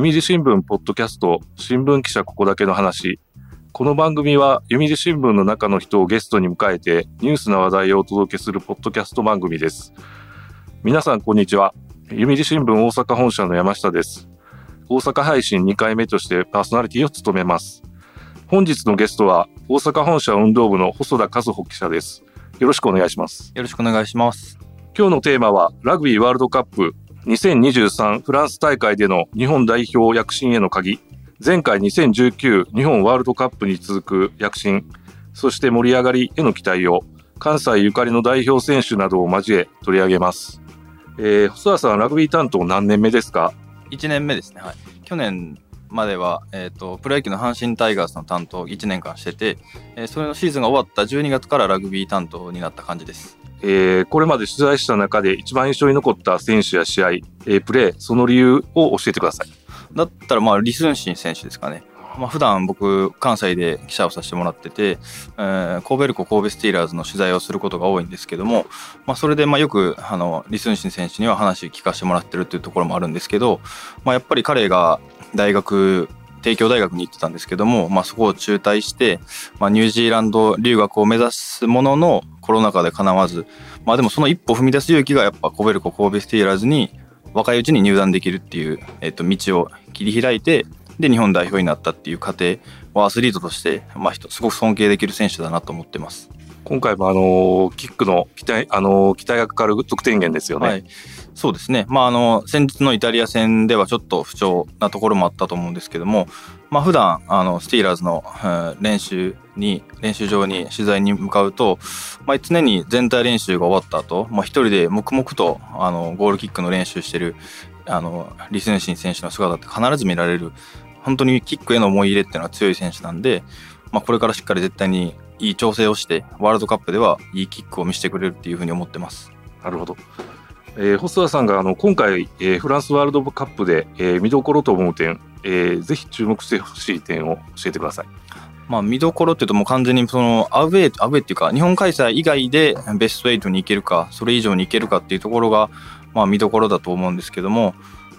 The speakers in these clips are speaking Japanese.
読売新聞ポッドキャスト新聞記者ここだけの話。この番組は読売新聞の中の人をゲストに迎えてニュースな話題をお届けするポッドキャスト番組です。皆さんこんにちは。読売新聞大阪本社の山下です。大阪配信2回目としてパーソナリティを務めます。本日のゲストは大阪本社運動部の細田和穂記者です。よろしくお願いします。よろしくお願いします。今日のテーマはラグビーワールドカップ2023フランス大会での日本代表躍進への鍵前回2019日本ワールドカップに続く躍進そして盛り上がりへの期待を関西ゆかりの代表選手などを交え取り上げます、えー、細田さんラグビー担当何年目ですか？1年目ですね。はい。去年までは、えっ、と、プロ野球の阪神タイガースの担当1年間してて、えーそれのシーズンが終わった12月からラグビー担当になった感じです。えーこれまで取材した中で一番印象に残った選手や試合、えープレー、その理由を教えてください。だったら、まあ、リスンシン選手ですかね。まあ、普段僕、関西で記者をさせてもらってて、えー神戸ルコ神戸スティーラーズの取材をすることが多いんですけども、まあ、それでまあよくあのリスンシン選手には話聞かせてもらってるっていうところもあるんですけど、まあ、やっぱり彼が大学帝京大学に行ってたんですけども、まあ、そこを中退して、まあ、ニュージーランド留学を目指すもののコロナ禍でかなわず、まあ、でもその一歩踏み出す勇気がやっぱ神戸ルコ神戸スティーラーズに若いうちに入団できるっていう、えっと、道を切り開いてで日本代表になったっていう過程はアスリートとして、まあ、人すごく尊敬できる選手だなと思ってます。今回もあのキックの期待、あの期待がかかる得点源ですよね。はい、そうですね、まあ、あの先日のイタリア戦ではちょっと不調なところもあったと思うんですけども、まあ普段あのスティーラーズの、練習に練習場に取材に向かうと、まあ、常に全体練習が終わった後、まあ一人で黙々とあのゴールキックの練習してるあのリスンシン選手の姿って必ず見られる。本当にキックへの思い入れっていうのは強い選手なんで、まあ、これからしっかり絶対にいい調整をしてワールドカップではいいキックを見せてくれるっていうふうに思ってます。なるほど。えー細田さんがあの今回、えーフランスワールドカップで、えー見どころと思う点、えーぜひ注目してほしい点を教えてください。まあ、見どころっていうともう完全にそのアウェー、アウェーっていうか、日本開催以外でベスト8に行けるか、それ以上に行けるかっていうところが、まあ、見どころだと思うんですけども、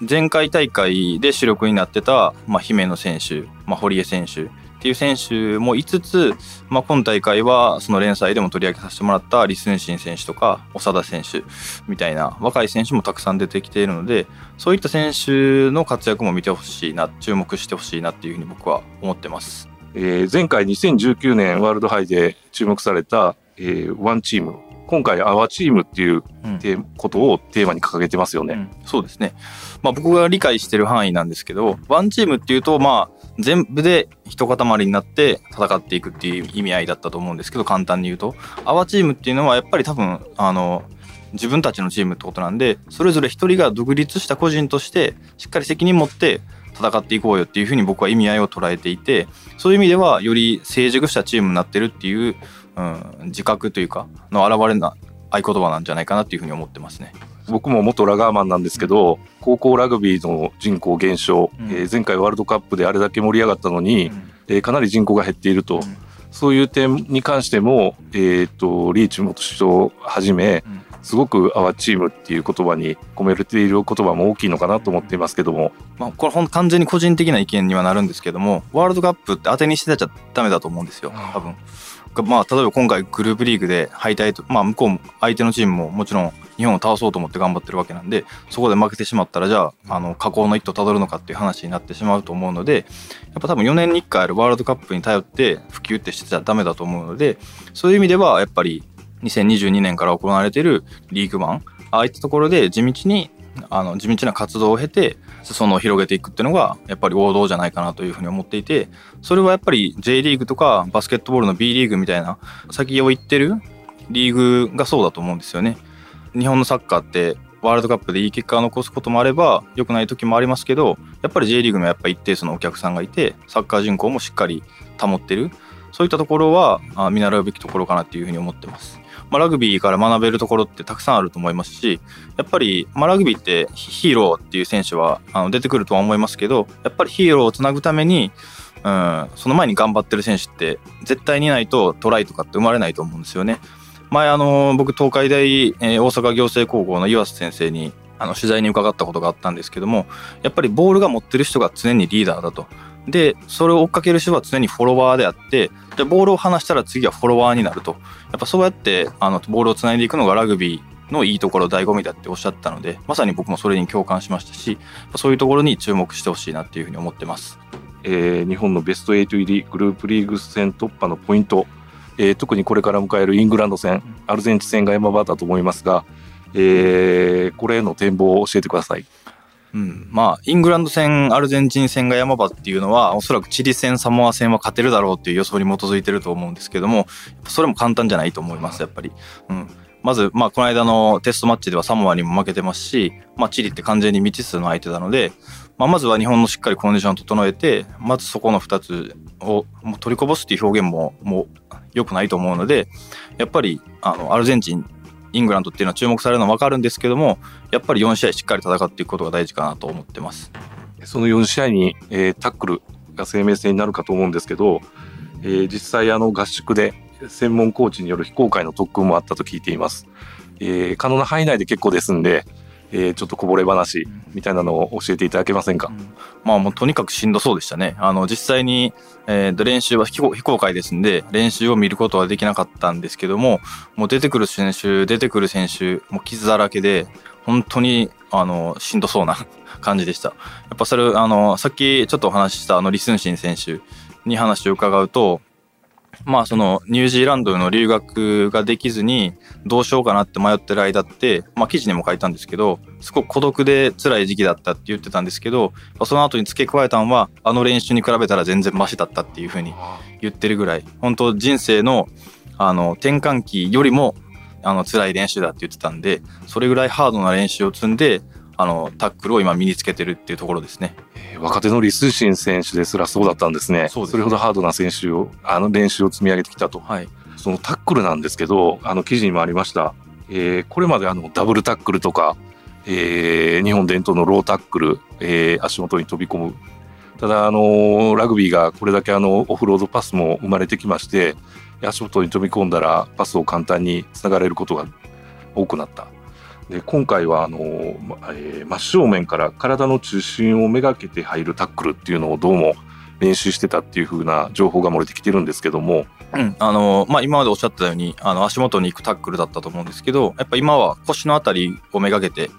前回大会で主力になってた、まあ、姫野選手、まあ、堀江選手っていう選手も5つつ、まあ、今大会はその連載でも取り上げさせてもらった李承信選手とか長田選手みたいな若い選手もたくさん出てきているのでそういった選手の活躍も見てほしいな注目してほしいなっていうふうに僕は思ってます。えー前回2019年ワールドハイで注目された、えーワンチーム、今回アワチームっていううん。ことをテーマに掲げてますよね。うん。そうですね、まあ、僕が理解してる範囲なんですけどワンチームっていうとまあ全部で一塊になって戦っていくっていう意味合いだったと思うんですけど簡単に言うと。アワチームっていうのはやっぱり多分あの自分たちのチームってことなんでそれぞれ一人が独立した個人としてしっかり責任持って戦っていこうよっていうふうに僕は意味合いを捉えていてそういう意味ではより成熟したチームになってるっていう、うん、自覚というかの表れな合言葉なんじゃないかなっていうふうに思ってますね。僕も元ラガーマンなんですけど、高校ラグビーの人口減少、うん。えー前回ワールドカップであれだけ盛り上がったのに、うん。えーかなり人口が減っていると、うん。そういう点に関しても、えー、とリーチ元首相をはじめ、うん。すごく「アワチーム」っていう言葉に込められている言葉も大きいのかなと思っていますけども、まあ、これほん完全に個人的な意見にはなるんですけどもワールドカップって当てにしてちゃダメだと思うんですよ多分。まあ、例えば今回グループリーグで敗退と、まあ、向こうも相手のチームももちろん日本を倒そうと思って頑張ってるわけなんでそこで負けてしまったらじゃああの下降の一途たどるのかっていう話になってしまうと思うのでやっぱ多分4年に1回あるワールドカップに頼って普及ってしてちゃダメだと思うのでそういう意味ではやっぱり2022年から行われているリーグワンああいったところで地道にあの地道な活動を経て裾野を広げていくっていうのがやっぱり王道じゃないかなというふうに思っていてそれはやっぱり J リーグとかバスケットボールの B リーグみたいな先を行ってるリーグがそうだと思うんですよね。日本のサッカーってワールドカップでいい結果を残すこともあれば良くない時もありますけどやっぱり J リーグもやっぱ一定数のお客さんがいてサッカー人口もしっかり保ってるそういったところは見習うべきところかなっていうふうに思ってます。まあ、ラグビーから学べるところってたくさんあると思いますしやっぱり、まあ、ラグビーってヒーローっていう選手はあの出てくるとは思いますけどやっぱりヒーローをつなぐために、うん、その前に頑張ってる選手って絶対にないとトライとかって生まれないと思うんですよね。前あの僕東海大、えー大阪行政高校の岩瀬先生にあの取材に伺ったことがあったんですけどもやっぱりボールが持ってる人が常にリーダーだと。でそれを追っかける人は常にフォロワーであってじゃボールを離したら次はフォロワーになるとやっぱそうやってあのボールをつないでいくのがラグビーのいいところ醍醐味だっておっしゃったのでまさに僕もそれに共感しましたしそういうところに注目してほしいなっていうふうに思ってます。えー、日本のベスト8入りグループリーグ戦突破のポイント、えー、特にこれから迎えるイングランド戦アルゼンチン戦が山場だと思いますが、えー、これへの展望を教えてください。うん、まあイングランド戦アルゼンチン戦が山場っていうのはおそらくチリ戦サモア戦は勝てるだろうっていう予想に基づいてると思うんですけどもそれも簡単じゃないと思いますやっぱり。うん。まず、まあ、この間のテストマッチではサモアにも負けてますし、まあ、チリって完全に未知数の相手なので、まあ、まずは日本のしっかりコンディションを整えて、まずそこの2つをもう取りこぼすっていう表現ももう良くないと思うので、やっぱりあのアルゼンチン、イングランドっていうのは注目されるのは分かるんですけども、やっぱり4試合しっかり戦っていくことが大事かなと思ってます。その4試合に、えー、タックルが生命線になるかと思うんですけど、えー、実際あの合宿で専門コーチによる非公開の特訓もあったと聞いています。えー、可能な範囲内で結構ですんで、えー、ちょっとこぼれ話みたいなのを教えていただけませんか、うん、まあもうとにかくしんどそうでしたね。あの実際に、えー、練習は非公開ですんで練習を見ることはできなかったんですけどももう出てくる選手出てくる選手もう傷だらけで本当にあのしんどそうな 感じでした。やっぱそれあのさっきちょっとお話ししたあのリスンシン選手に話を伺うとまあそのニュージーランドの留学ができずにどうしようかなって迷ってる間って、まあ記事にも書いたんですけど、すごく孤独で辛い時期だったって言ってたんですけど、その後に付け加えたのは、あの練習に比べたら全然マシだったっていうふうに言ってるぐらい、本当人生のあの転換期よりもあの辛い練習だって言ってたんで、それぐらいハードな練習を積んで、あのタックルを今身につけてるっていうところですね。えー、若手のリスシン選手ですらそうだったんですね。そ、ね、れほどハードな選手をあの練習を積み上げてきたと。はい。そのタックルなんですけど、あの記事にもありました。えー、これまであのダブルタックルとか、えー、日本伝統のロータックル、えー、足元に飛び込む。ただあのラグビーがこれだけあのオフロードパスも生まれてきまして、足元に飛び込んだらパスを簡単につながれることが多くなった。で今回はあの、えー、真正面から体の中心をめがけて入るタックルっていうのをどうも練習してたっていう風な情報が漏れてきてるんですけども、うん。あのまあ、今までおっしゃったようにあの足元に行くタックルだったと思うんですけどやっぱ今は腰の辺りをめがけて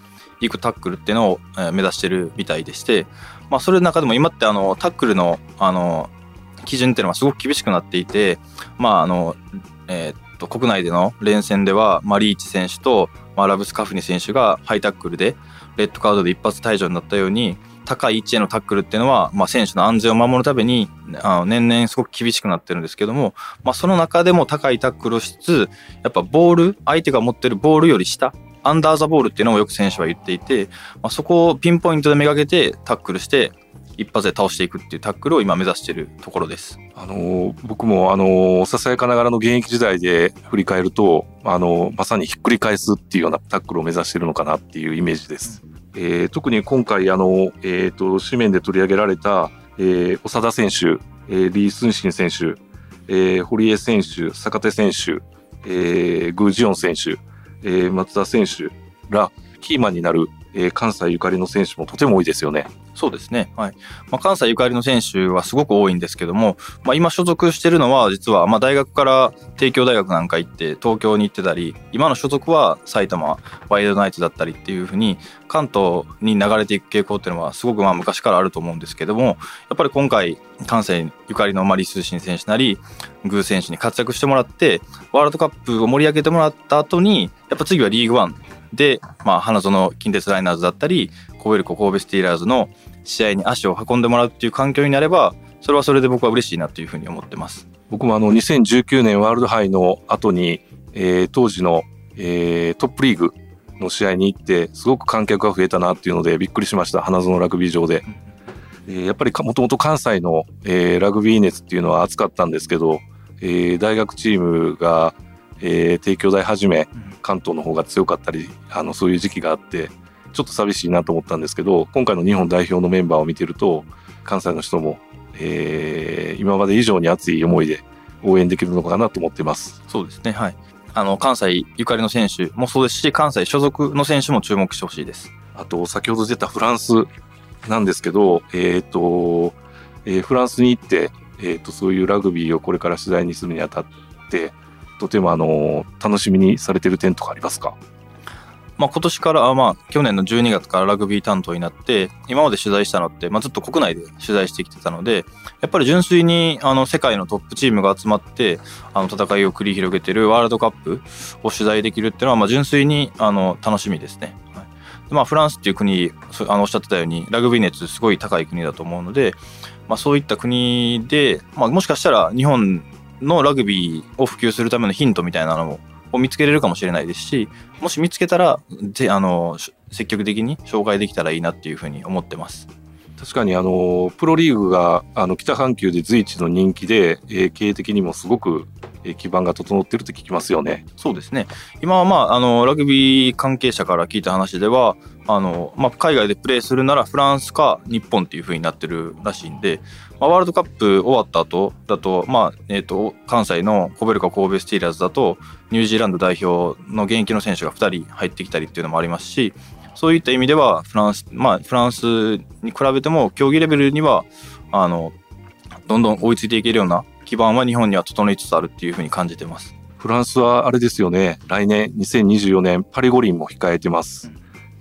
行くタックルっていうのを、目指してるみたいでして、まあ、それの中でも今ってあのタックルのあの基準っていうのはすごく厳しくなっていて、まああのえー、っと国内での連戦では、まあ、リーチ選手とまあ、ラブスカフニ選手がハイタックルでレッドカードで一発退場になったように高い位置へのタックルっていうのは、まあ、選手の安全を守るためにあの年々すごく厳しくなってるんですけども、まあ、その中でも高いタックルをしつつやっぱボール相手が持ってるボールより下アンダーザボールっていうのをよく選手は言っていて、まあ、そこをピンポイントでめがけてタックルして一発で倒していくっていうタックルを今目指しているところです。あの僕もあのささやかながらの現役時代で振り返るとあのまさにひっくり返すっていうようなタックルを目指しているのかなっていうイメージです。えー、特に今回あの、えーと、紙面で取り上げられた、えー、長田選手、えー、リー・スンシン選手、えー、堀江選手坂手選手、えー、グージオン選手、えー、松田選手らキーマンになる、えー、関西ゆかりの選手もとても多いですよね。そうですね。はい。まあ、関西ゆかりの選手はすごく多いんですけども、まあ、今所属してるのは、実は、まあ、大学から帝京大学なんか行って、東京に行ってたり、今の所属は埼玉ワイルドナイツだったりっていうふうに、関東に流れていく傾向っていうのは、すごくまあ昔からあると思うんですけども、やっぱり今回、関西ゆかりのマリスシン選手なり、グー選手に活躍してもらって、ワールドカップを盛り上げてもらった後に、やっぱ次はリーグワンで、まあ、花園近鉄ライナーズだったり、コベルコ神戸スティーラーズの試合に足を運んでもらうっていう環境になればそれはそれで僕は嬉しいなというふうに思ってます。僕もあの2019年ワールド杯の後に、えー、当時の、えー、トップリーグの試合に行ってすごく観客が増えたなっていうのでびっくりしました花園ラグビー場で、えー、やっぱりもともと関西の、えー、ラグビー熱っていうのは熱かったんですけど、えー、大学チームが、えー、帝京大はじめ関東の方が強かったりあのそういう時期があってちょっと寂しいなと思ったんですけど今回の日本代表のメンバーを見てると関西の人も、えー、今まで以上に熱い思いで応援できるのかなと思ってます。そうですねはいあの関西ゆかりの選手もそうですし関西所属の選手も注目してほしいです。あと先ほど出たフランスなんですけど、えっ、と、えーフランスに行って、えっ、と、そういうラグビーをこれから取材にするにあたって、とてもあの、楽しみにされてる点とかありますか？まあ、今年から、あまあ、去年の12月からラグビー担当になって、今まで取材したのって、まあ、ずっと国内で取材してきてたので、やっぱり純粋に、あの、世界のトップチームが集まって、あの、戦いを繰り広げてるワールドカップを取材できるっていうのは、まあ、純粋に、あの、楽しみですね。はいでまあ、フランスっていう国、そあの、おっしゃってたように、ラグビー熱すごい高い国だと思うので、まあ、そういった国で、まあ、もしかしたら日本のラグビーを普及するためのヒントみたいなのもを見つけれるかもしれないですし、もし見つけたら、ぜあの積極的に紹介できたらいいなっていうふうに思ってます。確かにあの、プロリーグがあの北半球で随一の人気で、えー経営的にもすごく、基盤が整っているって聞きますよね。そうですね。今はまあ、あの、ラグビー関係者から聞いた話では、あの、まあ、海外でプレーするならフランスか日本っていう風になってるらしいんで、まあ、ワールドカップ終わった後だと、まあ、えっ、と、関西のコベルカ神戸スティーラーズだと、ニュージーランド代表の現役の選手が2人入ってきたりっていうのもありますし、そういった意味では、フランス、まあ、フランスに比べても、競技レベルには、あの、どんどん追いついていけるような基盤は日本には整いつつあるっていう風に感じてます。フランスはあれですよね、来年2024年パリ五輪も控えてます。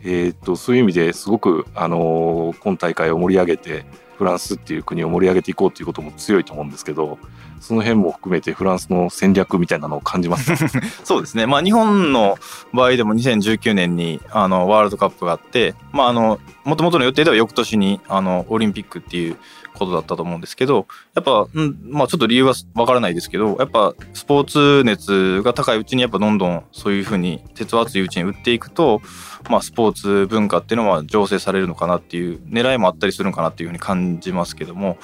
えーっと、そういう意味ですごく、あのー今大会を盛り上げて、フランスっていう国を盛り上げていこうということも強いと思うんですけど、その辺も含めてフランスの戦略みたいなのを感じます。そうですね。まあ日本の場合でも2019年にあのワールドカップがあって、まああの、もともとの予定では翌年にあのオリンピックっていうことだったと思うんですけど、やっぱ、うん、まあちょっと理由はわからないですけど、やっぱスポーツ熱が高いうちにやっぱどんどんそういうふうに鉄は熱いうちに打っていくと、まあスポーツ文化っていうのは醸成されるのかなっていう狙いもあったりするのかなっていうふうに感じますけども、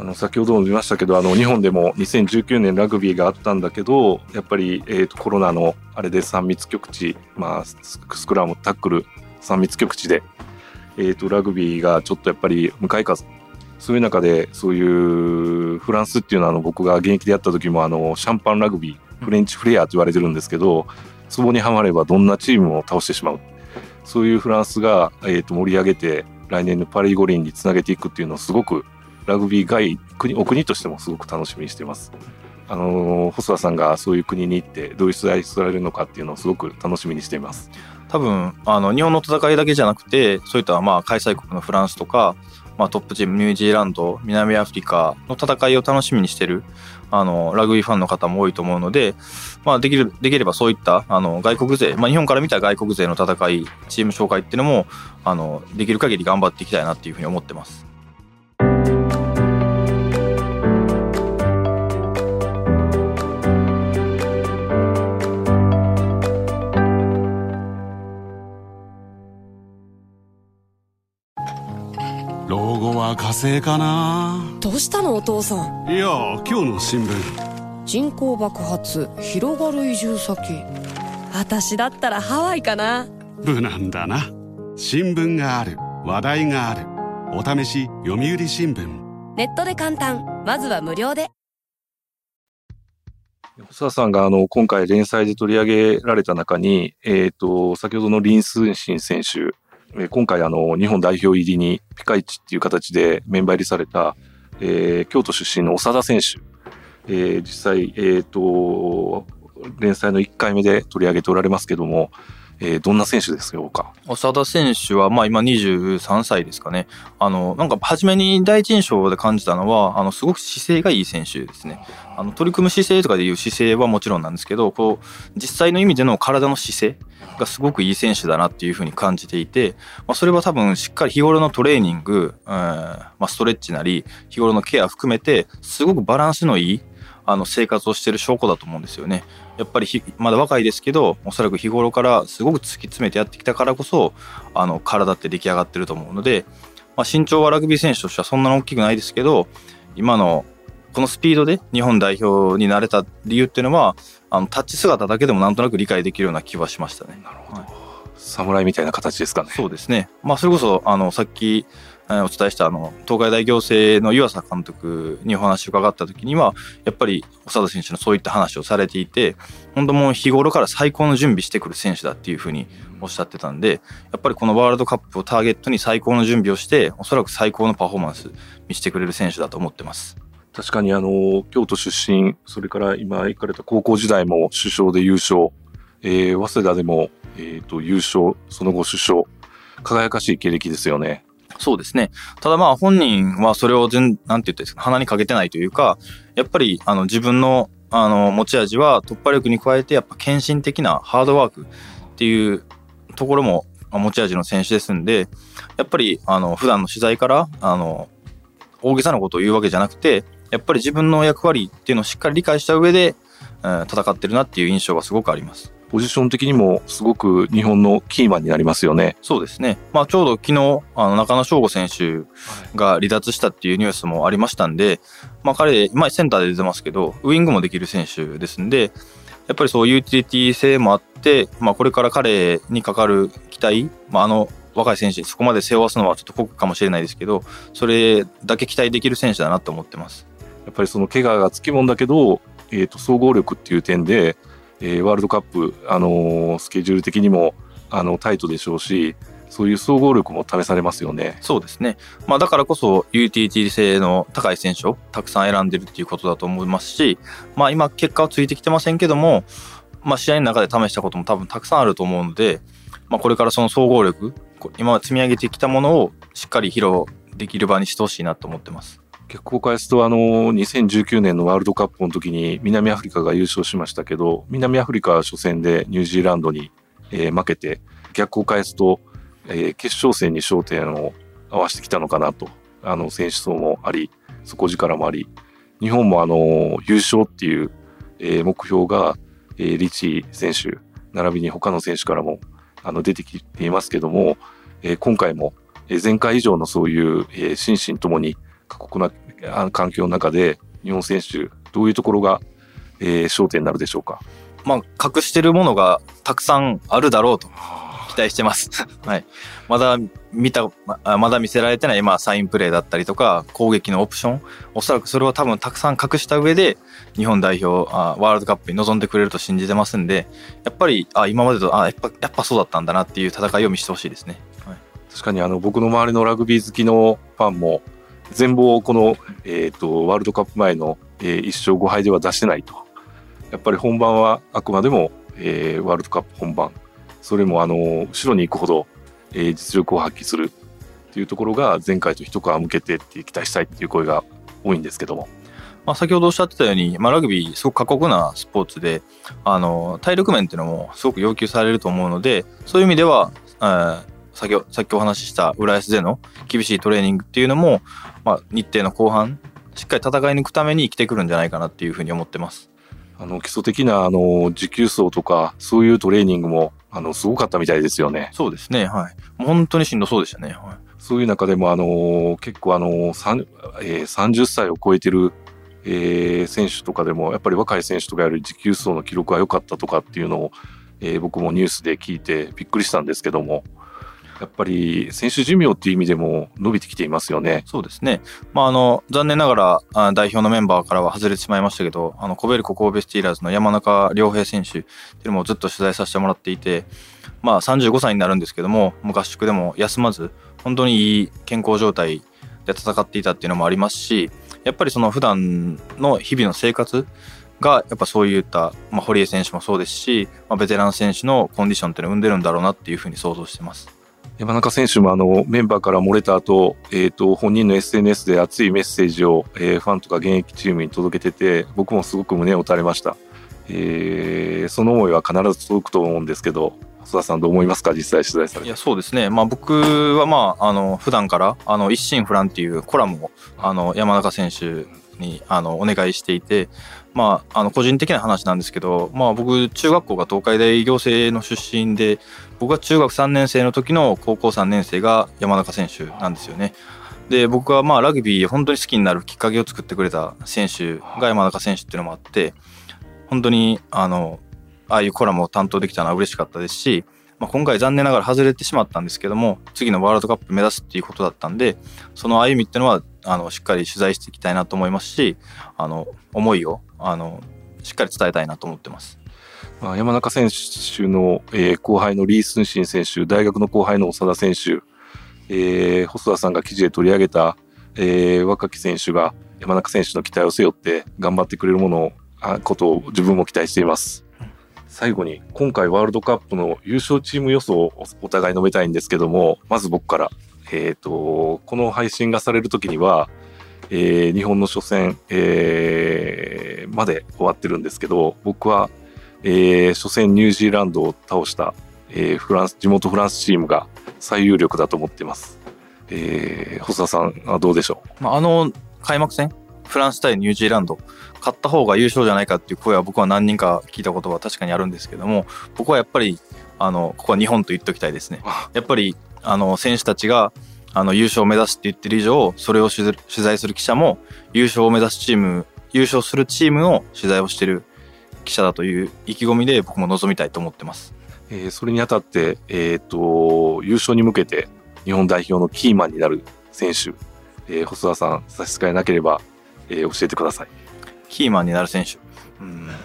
あの先ほども見ましたけどあの日本でも2019年ラグビーがあったんだけどやっぱり、えー、とコロナのあれで3密局地、まあ、スクラムタックル3密局地で、えー、とラグビーがちょっとやっぱり向かい風そういう中でそういうフランスっていうのはあの僕が現役でやった時もあのシャンパンラグビーフレンチフレアと言われてるんですけどそこにはまればどんなチームも倒してしまうそういうフランスが、えー、と盛り上げて来年のパリ五輪につなげていくっていうのをすごくラグビー外国お国としてもすごく楽しみにしています。あのー細田さんがそういう国に行ってどういう取材されるのかっていうのをすごく楽しみにしています。多分あの日本の戦いだけじゃなくてそういったまあ開催国のフランスとか、まあ、トップチームニュージーランド南アフリカの戦いを楽しみにしてるあのラグビーファンの方も多いと思うので、まあ、できるできればそういったあの外国勢、まあ、日本から見た外国勢の戦いチーム紹介っていうのもあのできる限り頑張っていきたいなっていうふうに思ってます。老後は火星かな。どうしたのお父さん？いや今日の新聞。人口爆発広がる移住先。私だったらハワイかな。無難だな。新聞がある。話題がある。お試し読売新聞。ネットで簡単。まずは無料で。細田さんがあの今回連載で取り上げられた中に、えー、と先ほどのリン・スンシン選手、え今回あの日本代表入りにピカイチっていう形でメンバー入りされた、えー京都出身の長田選手、えー実際、えー、と連載の1回目で取り上げておられますけども、えーどんな選手ですよか長田選手は、まあ今23歳ですかね。あの、なんか初めに第一印象で感じたのは、あの、すごく姿勢がいい選手ですね。あの、取り組む姿勢とかでいう姿勢はもちろんなんですけど、こう、実際の意味での体の姿勢がすごくいい選手だなっていうふうに感じていて、まあそれは多分しっかり日頃のトレーニング、うんまあストレッチなり、日頃のケア含めて、すごくバランスのいい、あの生活をしてる証拠だと思うんですよね。やっぱりひまだ若いですけどおそらく日頃からすごく突き詰めてやってきたからこそあの体って出来上がってると思うので、まあ、身長はラグビー選手としてはそんなに大きくないですけど今のこのスピードで日本代表になれた理由っていうのはあのタッチ姿だけでもなんとなく理解できるような気はしましたね。なるほど、はい侍みたいな形ですかね。そうですね。まあ、それこそ、あの、さっき、えーお伝えした、あの、東海大行政の湯浅監督にお話を伺った時には、やっぱり、長田選手のそういった話をされていて、本当もう日頃から最高の準備してくる選手だっていうふうにおっしゃってたんで、やっぱりこのワールドカップをターゲットに最高の準備をして、おそらく最高のパフォーマンス見せてくれる選手だと思ってます。確かにあの、京都出身、それから今行かれた高校時代も首相で優勝、えー、早稲田でも、えっ、と、優勝、その後首相、輝かしい経歴ですよね。そうですね。ただまあ本人はそれを全、なんて言ったらいいですか、鼻にかけてないというか、やっぱりあの自分のあの持ち味は突破力に加えてやっぱ献身的なハードワークっていうところも持ち味の選手ですんで、やっぱりあの普段の取材からあの大げさなことを言うわけじゃなくて、やっぱり自分の役割っていうのをしっかり理解した上で、えー戦ってるなっていう印象がすごくあります。ポジション的にもすごく日本のキーマンになりますよね。そうですね。まあちょうど昨日、あの中野翔吾選手が離脱したっていうニュースもありましたんで、まあ彼、今センターで出てますけど、ウイングもできる選手ですんで、やっぱりそうユーティリティ性もあって、まあこれから彼にかかる期待、まああの若い選手にそこまで背負わすのはちょっと酷かもしれないですけど、それだけ期待できる選手だなと思ってます。やっぱりその怪我がつきもんだけど、えっ、と、総合力っていう点で、えーワールドカップ、あのースケジュール的にも、あの、タイトでしょうし、そういう総合力も試されますよね。そうですね。まあだからこそ UTT 性の高い選手をたくさん選んでるっていうことだと思いますし、まあ今結果はついてきてませんけども、まあ試合の中で試したことも多分たくさんあると思うので、まあこれからその総合力、こ今積み上げてきたものをしっかり披露できる場にしてほしいなと思ってます。結構返すと、あの、2019年のワールドカップの時に南アフリカが優勝しましたけど、南アフリカは初戦でニュージーランドに、えー負けて、逆を返すと、えー決勝戦に焦点を合わせてきたのかなと。あの、選手層もあり、底力もあり、日本もあの優勝っていう、えー目標が、えーリチ選手、並びに他の選手からも、あの、出てきていますけども、えー今回も、前回以上のそういう、えー心身ともに過酷な環境の中で、日本選手、どういうところが、えー焦点になるでしょうか？まあ隠してるものがたくさんあるだろうと期待してます。はい。まだ見た、ままだ見せられてない、まあ、サインプレーだったりとか、攻撃のオプション。おそらくそれを多分たくさん隠した上で、日本代表、あワールドカップに臨んでくれると信じてますんで、やっぱり、あ今までと、あやっぱ、やっぱそうだったんだなっていう戦いを見せてほしいですね。はい。確かにあの僕の周りのラグビー好きのファンも全貌をこの、えー、とワールドカップ前の、えー1勝5敗では出してないと。やっぱり本番はあくまでも、えーワールドカップ本番。それもあの後ろに行くほど、えー実力を発揮する。っていうところが前回と一皮向けてって期待したいっていう声が多いんですけども。まあ、先ほどおっしゃってたように、まあ、ラグビーすごく過酷なスポーツで、あの、体力面っていうのもすごく要求されると思うので、そういう意味では、先ほさっきお話しした浦安での厳しいトレーニングっていうのも、まあ、日程の後半、しっかり戦い抜くために生きてくるんじゃないかなっていうふうに思ってます。あの基礎的なあの持久走とかそういうトレーニングもあのすごかったみたいですよね。そうですね、はい。本当にしんどそうでしたね。はいそういう中でも、あのー結構、あのーさんえー30歳を超えてる、えー選手とかでも、やっぱり若い選手とかより持久走の記録が良かったとかっていうのを、えー僕もニュースで聞いてびっくりしたんですけども、やっぱり選手寿命っていう意味でも伸びてきていますよね。そうですね。まあ、あの、残念ながら、代表のメンバーからは外れてしまいましたけど、あの、コベルコ神戸スティーラーズの山中良平選手っていうのもずっと取材させてもらっていて、まあ、35歳になるんですけども、もう合宿でも休まず、本当にいい健康状態で戦っていたっていうのもありますし、やっぱりその普段の日々の生活が、やっぱそういった、まあ、堀江選手もそうですし、まあ、ベテラン選手のコンディションっていうのを生んでるんだろうなっていうふうに想像してます。山中選手もあのメンバーから漏れた後、えー、と本人の SNS で熱いメッセージを、えーファンとか現役チームに届けてて僕もすごく胸を打たれました、えーその思いは必ず届くと思うんですけど細田さんどう思いますか？実際取材されて。いやそうですね、まあ、僕は、まあ、あの普段からあの一心不乱っていうコラムをあの山中選手にあのお願いしていて、まあ、あの個人的な話なんですけど、まあ、僕中学校が東海大行政の出身で僕が中学3年生の時の高校3年生が山中選手なんですよね。で僕はまあラグビー本当に好きになるきっかけを作ってくれた選手が山中選手っていうのもあって本当にあのああいうコラムを担当できたのは嬉しかったですしまあ、今回残念ながら外れてしまったんですけども次のワールドカップ目指すっていうことだったんでその歩みっていうのはあのしっかり取材していきたいなと思いますしあの思いをあのしっかり伝えたいなと思ってます。山中選手の、えー後輩のリー・スンシン選手、大学の後輩の長田選手、えー細田さんが記事で取り上げた、えー若き選手が山中選手の期待を背負って頑張ってくれるものをことを自分も期待しています。最後に今回ワールドカップの優勝チーム予想をお互い述べたいんですけどもまず僕から、えー、とこの配信がされる時には、えー日本の初戦、えーまで終わってるんですけど僕は、えー初戦ニュージーランドを倒した、えーフランス地元フランスチームが最有力だと思っています。えー細田さんはどうでしょまあ、あの開幕戦フランス対ニュージーランド勝った方が優勝じゃないかっていう声は僕は何人か聞いたことは確かにあるんですけども僕はやっぱりあのここは日本と言っておきたいですね。あ。やっぱりあの選手たちがあの優勝を目指すって言ってる以上それを取材する記者も優勝を目指すチーム優勝するチームの取材をしてる記者だという意気込みで僕も臨みたいと思ってますう、えーそれにあたって、えー、と優勝に向けて日本代表のキーマンになる選手、えー細田さん差し支えなければ、えー教えてください。キーマンになる選手。うん。やっ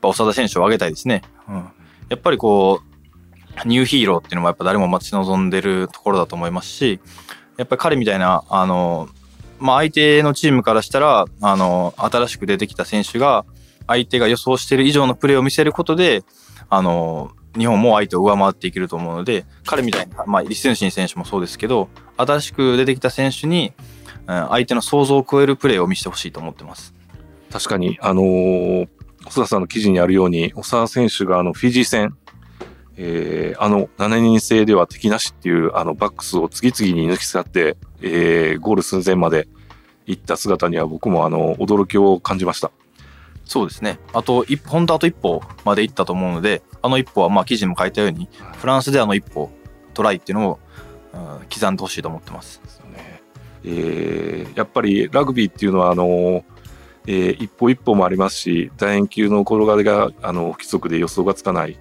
ぱ長田選手を挙げたいですね。うん。やっぱりこう、ニューヒーローっていうのもやっぱ誰も待ち望んでるところだと思いますし、やっぱり彼みたいな、あの、まあ相手のチームからしたら、あの、新しく出てきた選手が、相手が予想している以上のプレーを見せることで、あの、日本も相手を上回っていけると思うので、彼みたいな、まあ、リスンシン選手もそうですけど、新しく出てきた選手に、相手の想像を超えるプレーを見せてほしいと思ってます。確かに、あのー細田さんの記事にあるように、長田選手があのフィジー戦、えーあの7人制では敵なしっていうあのバックスを次々に抜き去って、えーゴール寸前まで行った姿には僕もあの驚きを感じました。そうですね。あと一歩、本当あと一歩まで行ったと思うので、あの一歩は、まあ記事にも書いたように、フランスであの一歩、トライっていうのを、うん刻んでほしいと思ってます。ですよね。えーやっぱりラグビーっていうのはあの、えー一歩一歩もありますし楕円球の転がりがあの不規則で予想がつかない、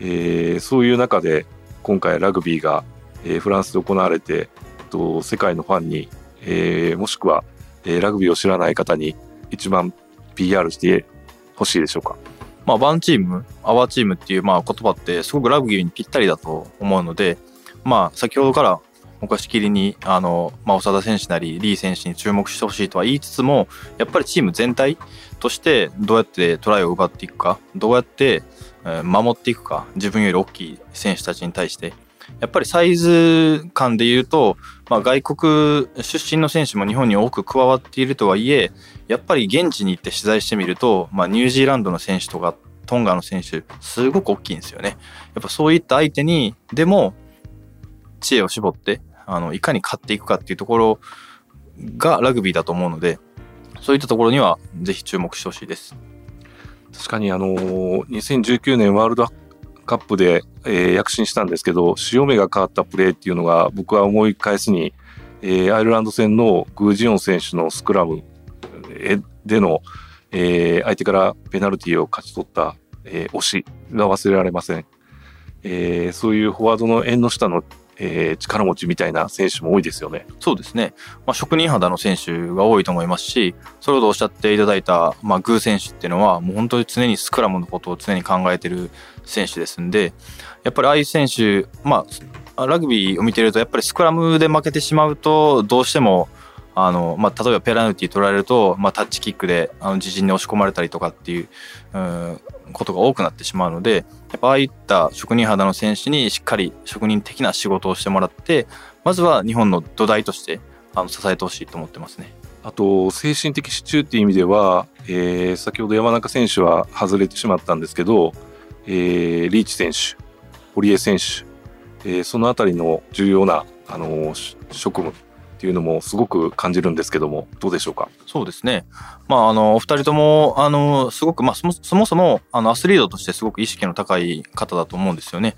えーそういう中で今回ラグビーが、えーフランスで行われて、と、世界のファンに、えーもしくは、えーラグビーを知らない方に一番 PR してほしいでしょうか？まあ、ワンチーム、アワーチームっていうまあ言葉ってすごくラグビーにぴったりだと思うので、まあ、先ほどから僕はしきりに、あの、まあ、長田選手なり、リー選手に注目してほしいとは言いつつも、やっぱりチーム全体としてどうやってトライを奪っていくか、どうやって守っていくか、自分より大きい選手たちに対して、やっぱりサイズ感で言うと、まあ、外国出身の選手も日本に多く加わっているとはいえ、やっぱり現地に行って取材してみると、まあ、ニュージーランドの選手とかトンガの選手すごく大きいんですよね。やっぱそういった相手にでも知恵を絞ってあのいかに勝っていくかっていうところがラグビーだと思うのでそういったところにはぜひ注目してほしいです。確かにあのー2019年ワールドカップで、えー躍進したんですけど潮目が変わったプレーっていうのが僕は思い返すに、えーアイルランド戦のグージオン選手のスクラムでの、えー相手からペナルティーを勝ち取った、えー押しが忘れられません、えーそういうフォワードの縁の下の、えー力持ちみたいな選手も多いですよね。そうですね、まあ、職人肌の選手が多いと思いますしそれほどおっしゃっていただいた、まあ、グー選手っていうのはもう本当に常にスクラムのことを常に考えてる選手ですんでやっぱりああいう選手まあラグビーを見てるとやっぱりスクラムで負けてしまうとどうしてもあの、まあ、例えばペナルティ取られると、まあ、タッチキックであの自陣に押し込まれたりとかっていう、うん、ことが多くなってしまうのでやっぱああいった職人肌の選手にしっかり職人的な仕事をしてもらってまずは日本の土台としてあの支えてほしいと思ってますね。あと精神的支柱っていう意味では、えー先ほど山中選手は外れてしまったんですけど、えーリーチ選手堀江選手、えーそのあたりの重要な、あのー職務っていうのもすごく感じるんですけどもどうでしょうか？そうですね。まあ、あの、お二人とも、あの、すごく、まあ、そもそもそも、あの、アスリートとしてすごく意識の高い方だと思うんですよね。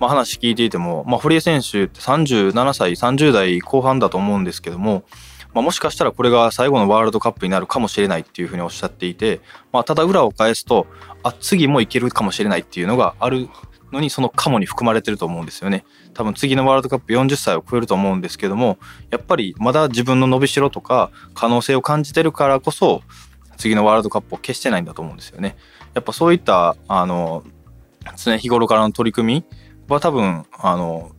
まあ、話聞いていても、まあ、堀江選手って37歳、30代後半だと思うんですけども、まあ、もしかしたらこれが最後のワールドカップになるかもしれないっていうふうにおっしゃっていて、まあ、ただ裏を返すと、あ、次もいけるかもしれないっていうのがあるのにそのカモに含まれてると思うんですよね。多分次のワールドカップ40歳を超えると思うんですけどもやっぱりまだ自分の伸びしろとか可能性を感じてるからこそ次のワールドカップを消してないんだと思うんですよね。やっぱそういったあの常日頃からの取り組みは多分あの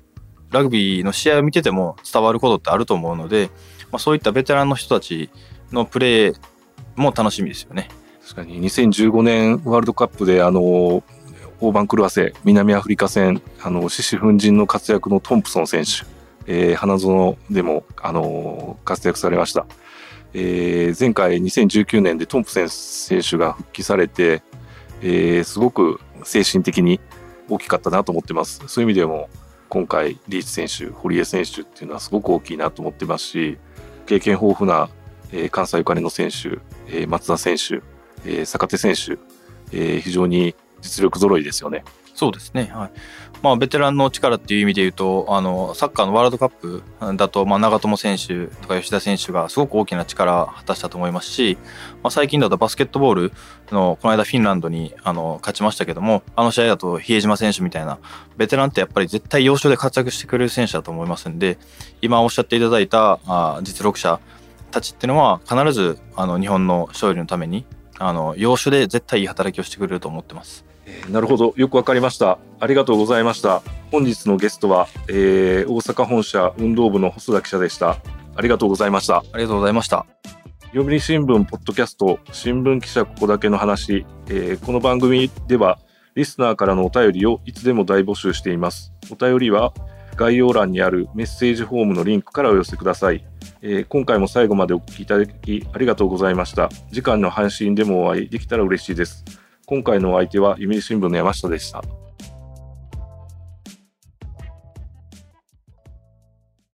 ラグビーの試合を見てても伝わることってあると思うので、まあ、そういったベテランの人たちのプレーも楽しみですよね。確かに2015年ワールドカップであの大番狂わせ南アフリカ戦あの獅子奮陣の活躍のトンプソン選手、えー、花園でもあの活躍されました、えー、前回2019年でトンプセン選手が復帰されて、えー、すごく精神的に大きかったなと思ってます。そういう意味でも今回リーチ選手堀江選手っていうのはすごく大きいなと思ってますし経験豊富な、えー、関西お金の選手、えー、松田選手、えー、坂手選手、えー、非常に実力揃いですよね。そうですね。はい。まあ、ベテランの力っていう意味で言うと、あの、サッカーのワールドカップだと、まあ、長友選手とか吉田選手がすごく大きな力を果たしたと思いますし、まあ、最近だとバスケットボールの、この間フィンランドに、あの、勝ちましたけども、あの試合だと比江島選手みたいな、ベテランってやっぱり絶対要所で活躍してくれる選手だと思いますんで、今おっしゃっていただいた、あ実力者たちっていうのは、必ず、あの、日本の勝利のために、あの、要所で絶対いい働きをしてくれると思ってます。なるほど。よくわかりました。ありがとうございました。本日のゲストは、えー、大阪本社運動部の細田記者でした。ありがとうございました。ありがとうございました。読売新聞ポッドキャスト新聞記者ここだけの話、えー、この番組ではリスナーからのお便りをいつでも大募集しています。お便りは概要欄にあるメッセージフォームのリンクからお寄せください。えー、今回も最後までお聞きいただきありがとうございました。次回の配信でもお会いできたら嬉しいです。今回のお相手は読売新聞の山下でした。